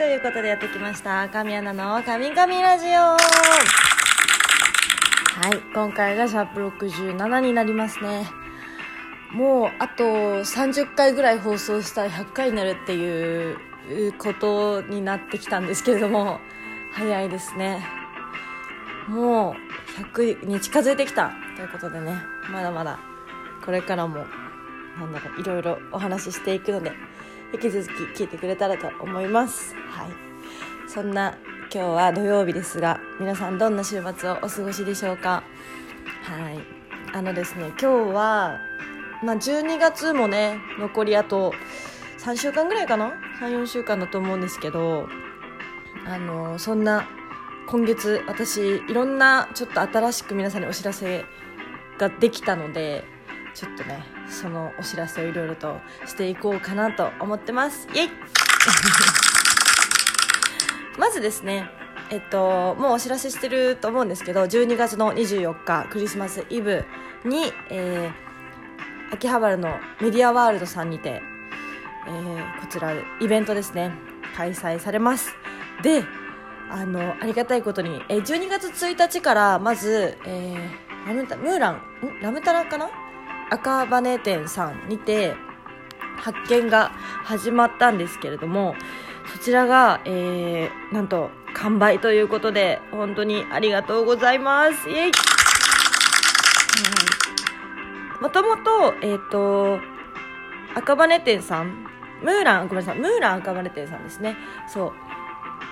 ということでやってきました。神アナの神々ラジオ。はい、今回がシャープ67になりますね。もうあと30回ぐらい放送したら100回になるっていうことになってきたんですけれども、早いですね。もう100に近づいてきたということでね、まだまだこれからも、なんだろう、いろいろお話ししていくので、引き続き聞いてくれたらと思います。はい。そんな今日は土曜日ですが、皆さんどんな週末をお過ごしでしょうか？はい。あのですね、今日は、まあ、12月もね、残りあと3週間ぐらいかな ?3、4週間だと思うんですけど、あの、そんな今月私いろんなちょっと新しく皆さんにお知らせができたので、ちょっとね、そのお知らせをいろいろとしていこうかなと思ってます。イェイ まずですね、えっと、もうお知らせしてると思うんですけど、12月の24日、クリスマスイブに、えー、秋葉原のメディアワールドさんにて、えー、こちら、イベントですね、開催されます。で、あの、ありがたいことに、えー、12月1日から、まず、えー、ラムタ、ムーラン、ん？ラムタラかな？赤羽店さんにて発見が始まったんですけれどもそちらが、えー、なんと完売ということで本当にありがとうございます。イエイ。もともと,、えーと、赤羽店さんムーランごめんなさいムーラン赤羽店さんですね。そ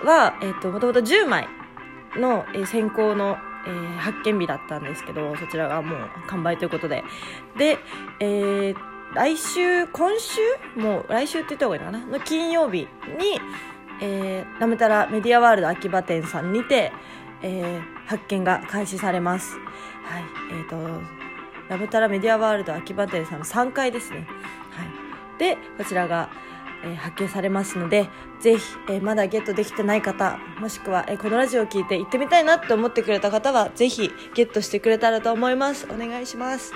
う。は、えーと、もともと10枚の、えー、先行のえー、発見日だったんですけどそちらがもう完売ということで。で、えー、来週今週もう来週って言った方がいいのかな？の金曜日に、えー、ラムタラメディアワールド秋葉店さんにて、えー、発見が開始されます。はいえーと、ラムタラメディアワールド秋葉店さんの3階ですね。はい。でこちらがえ、発見されますのでぜひ、え、まだゲットできてない方もしくは、え、このラジオを聞いて行ってみたいなって思ってくれた方はぜひゲットしてくれたらと思います。お願いします、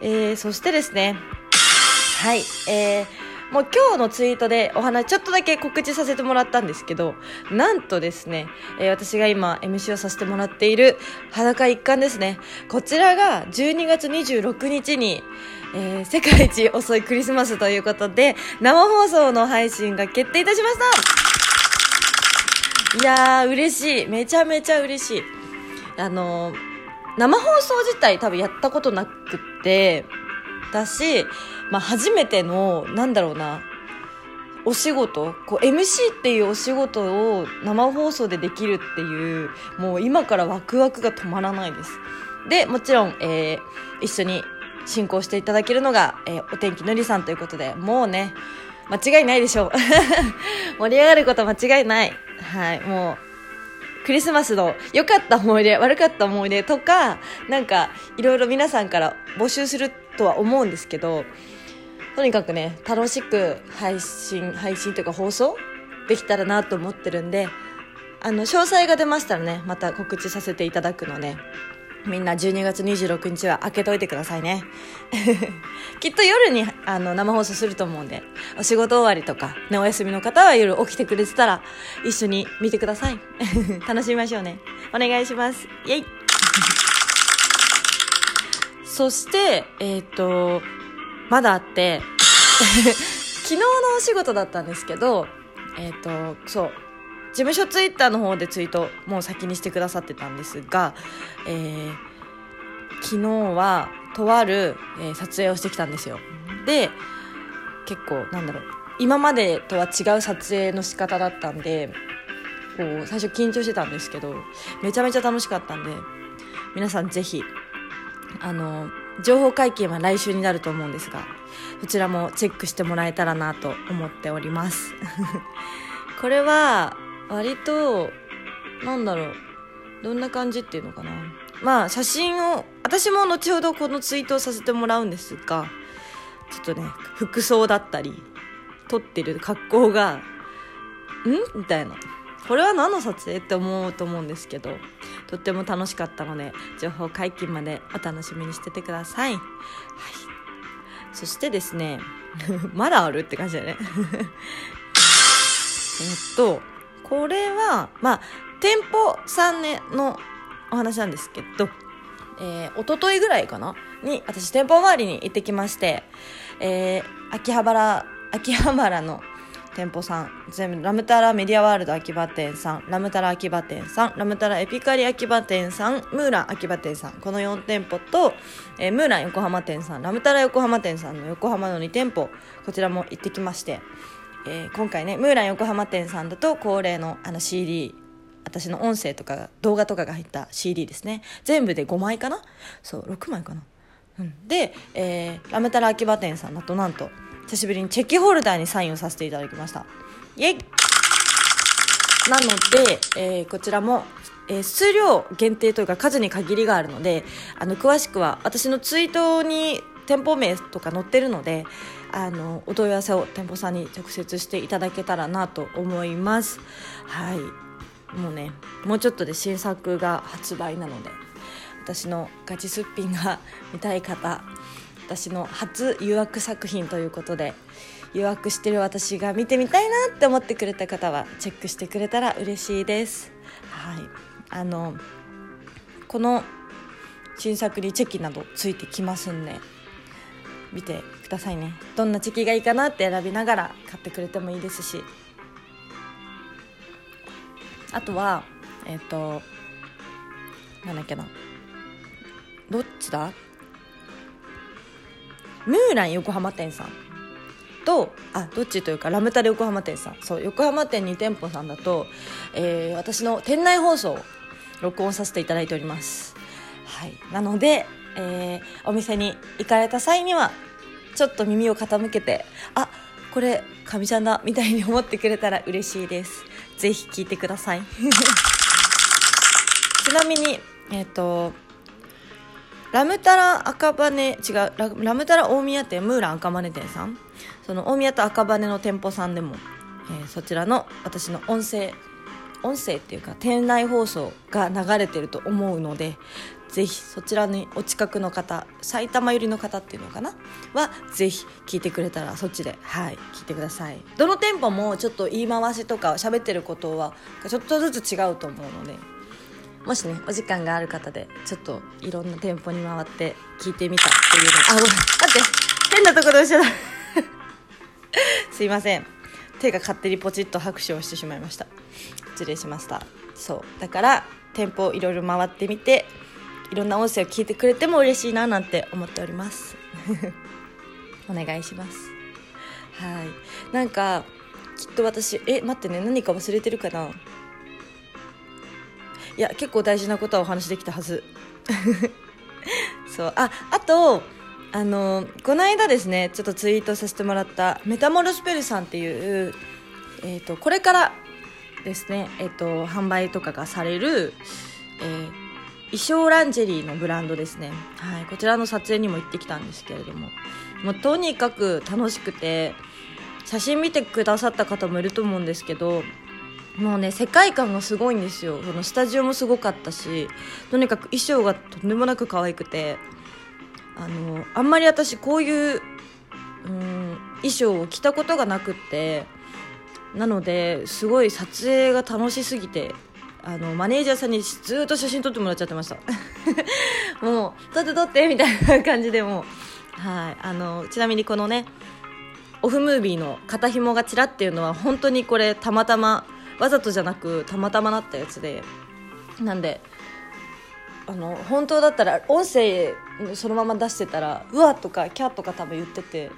えー、そしてですね。はい。えーもう今日のツイートでお話ちょっとだけ告知させてもらったんですけどなんとですね、えー、私が今 MC をさせてもらっている裸一貫ですねこちらが12月26日にえー、世界一遅いクリスマスということで、生放送の配信が決定いたしましたいやー、嬉しい。めちゃめちゃ嬉しい。あのー、生放送自体多分やったことなくって、だし、まあ、初めての、なんだろうな、お仕事、こう MC っていうお仕事を生放送でできるっていう、もう今からワクワクが止まらないです。で、もちろん、えー、一緒に進行していただけるのが、えー、お天気のりさんということで、もうね、間違いないでしょう。盛り上がること間違いない。はい、もう、クリスマスの良かった思い出、悪かった思い出とか、なんか、いろいろ皆さんから募集するとは思うんですけど、とにかくね、楽しく配信、配信というか放送できたらなと思ってるんで、あの、詳細が出ましたらね、また告知させていただくので、みんな12月26日は開けといてくださいね。きっと夜にあの生放送すると思うんで、お仕事終わりとか、ね、お休みの方は夜起きてくれてたら、一緒に見てください。楽しみましょうね。お願いします。イェイそして、えっ、ー、と、まだあって、昨日のお仕事だったんですけど、えっ、ー、と、そう、事務所ツイッターの方でツイートもう先にしてくださってたんですが、えー、昨日はとある、えー、撮影をしてきたんですよ。で結構なんだろう今までとは違う撮影の仕方だったんでこう最初緊張してたんですけどめちゃめちゃ楽しかったんで皆さんぜひあの情報解禁は来週になると思うんですがそちらもチェックしてもらえたらなと思っております。これは割となんだろうどんな感じっていうのかな。まあ写真を私も後ほどこのツイートをさせてもらうんですがちょっとね服装だったり撮ってる格好がん？みたいな。これは何の撮影？って思うと思うんですけど。とっても楽しかったので情報解禁までお楽しみにしててください、はい、そしてですね まだあるって感じだね。えっとこれはまあ店舗さんのお話なんですけどえー、一昨日ぐらいかな？に私店舗周りに行ってきまして、えー、秋葉原秋葉原の店舗さん。全部ラムタラメディアワールド秋葉店さん。ラムタラ秋葉店さん。ラムタラエピカリ秋葉店さん。ムーラン秋葉店さん。この4店舗と、えー、ムーラン横浜店さん。ラムタラ横浜店さんの横浜の2店舗。こちらも行ってきまして、えー、今回ねムーラン横浜店さんだと恒例のあの CD 私の音声とか動画とかが入った CD ですね。全部で5枚かな？そう6枚かな、うん、で、えー、ラムタラ秋葉店さんだとなんと久しぶりにチェキホルダーにサインをさせていただきました。イエイ。なので、えー、こちらも、えー、数量限定というか数に限りがあるのであの詳しくは私のツイートに店舗名とか載ってるのであのお問い合わせを店舗さんに直接していただけたらなと思います。はい。もうねもうちょっとで新作が発売なので私のガチすっぴんが見たい方私の初誘惑作品ということで誘惑してる私が見てみたいなって思ってくれた方はチェックしてくれたら嬉しいです。はい。あのこの新作にチェキなどついてきますんで見てくださいね。どんなチェキがいいかなって選びながら買ってくれてもいいですし。あとはえっ、ー、となんだっけな。どっちだ？ムーラン横浜店さん。とあどっちというかラムタル横浜店さん。そう横浜店2店舗さんだと、えー、私の店内放送を録音させていただいております。はい。なので、えー、お店に行かれた際にはちょっと耳を傾けてあこれかみちゃんだみたいに思ってくれたら嬉しいです。ぜひ聞いてください。ちなみにえっ、ー、とラムタラ赤羽違うラムタラ大宮店ムーラン赤羽店さん。その大宮と赤羽の店舗さんでも、えー、そちらの私の音声音声っていうか店内放送が流れてると思うのでぜひそちらにお近くの方埼玉寄りの方っていうのかな？はぜひ聞いてくれたらそっちではい聞いてください。どの店舗もちょっと言い回しとか喋ってることはちょっとずつ違うと思うので。もしねお時間がある方でちょっといろんな店舗に回って聞いてみたっていうの。あごめん待って変なところでしちゃった。すいません。手が勝手にポチッと拍手をしてしまいました。失礼しました。そうだから店舗いろいろ回ってみていろんな音声を聞いてくれても嬉しいななんて思っております。お願いします。はい。なんかきっと私え待ってね何か忘れてるかな。いや結構大事なことはお話できたはず。そう。ああとあのこの間ですねちょっとツイートさせてもらったメタモルスペルさんっていう、えーと、これからですね、えーと、販売とかがされる、えー、衣装ランジェリーのブランドですね、はい、こちらの撮影にも行ってきたんですけれども。もうとにかく楽しくて写真見てくださった方もいると思うんですけどもうね世界観がすごいんですよ。そのスタジオもすごかったしとにかく衣装がとんでもなく可愛くてあのあんまり私こういう、うん、衣装を着たことがなくってなのですごい撮影が楽しすぎてあのマネージャーさんにずっと写真撮ってもらっちゃってました。もう撮って撮ってみたいな感じでもはい。あのちなみにこのねオフムービーの肩紐がちらっていうのは本当にこれたまたまわざとじゃなくたまたまなったやつで。なんであの本当だったら音声そのまま出してたら「うわ」とか「キャ」とか多分言ってて。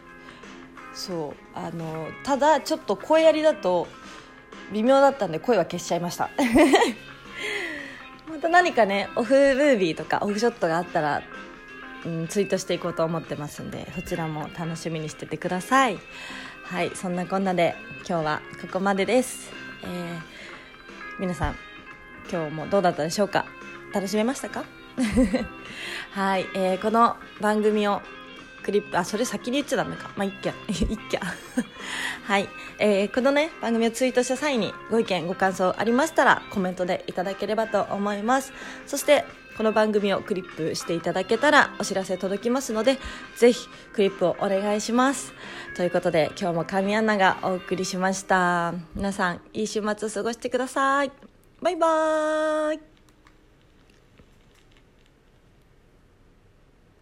そうあのただちょっと声やりだと微妙だったんで声は消しちゃいました。また何かねオフムービーとかオフショットがあったら、うん、ツイートしていこうと思ってますんでそちらも楽しみにしててください。はいそんなこんなで今日はここまでです。えー、皆さん今日もどうだったでしょうか？楽しめましたか？はい、えー、この番組をクリップあそれ先に言っちゃダメか。まあいっきゃ。いっきゃ。はい、えー、このね番組をツイートした際にご意見ご感想ありましたらコメントでいただければと思います。そしてこの番組をクリップしていただけたらお知らせ届きますのでぜひクリップをお願いします。ということで今日も神アナがお送りしました。皆さんいい週末を過ごしてください。バイバーイ。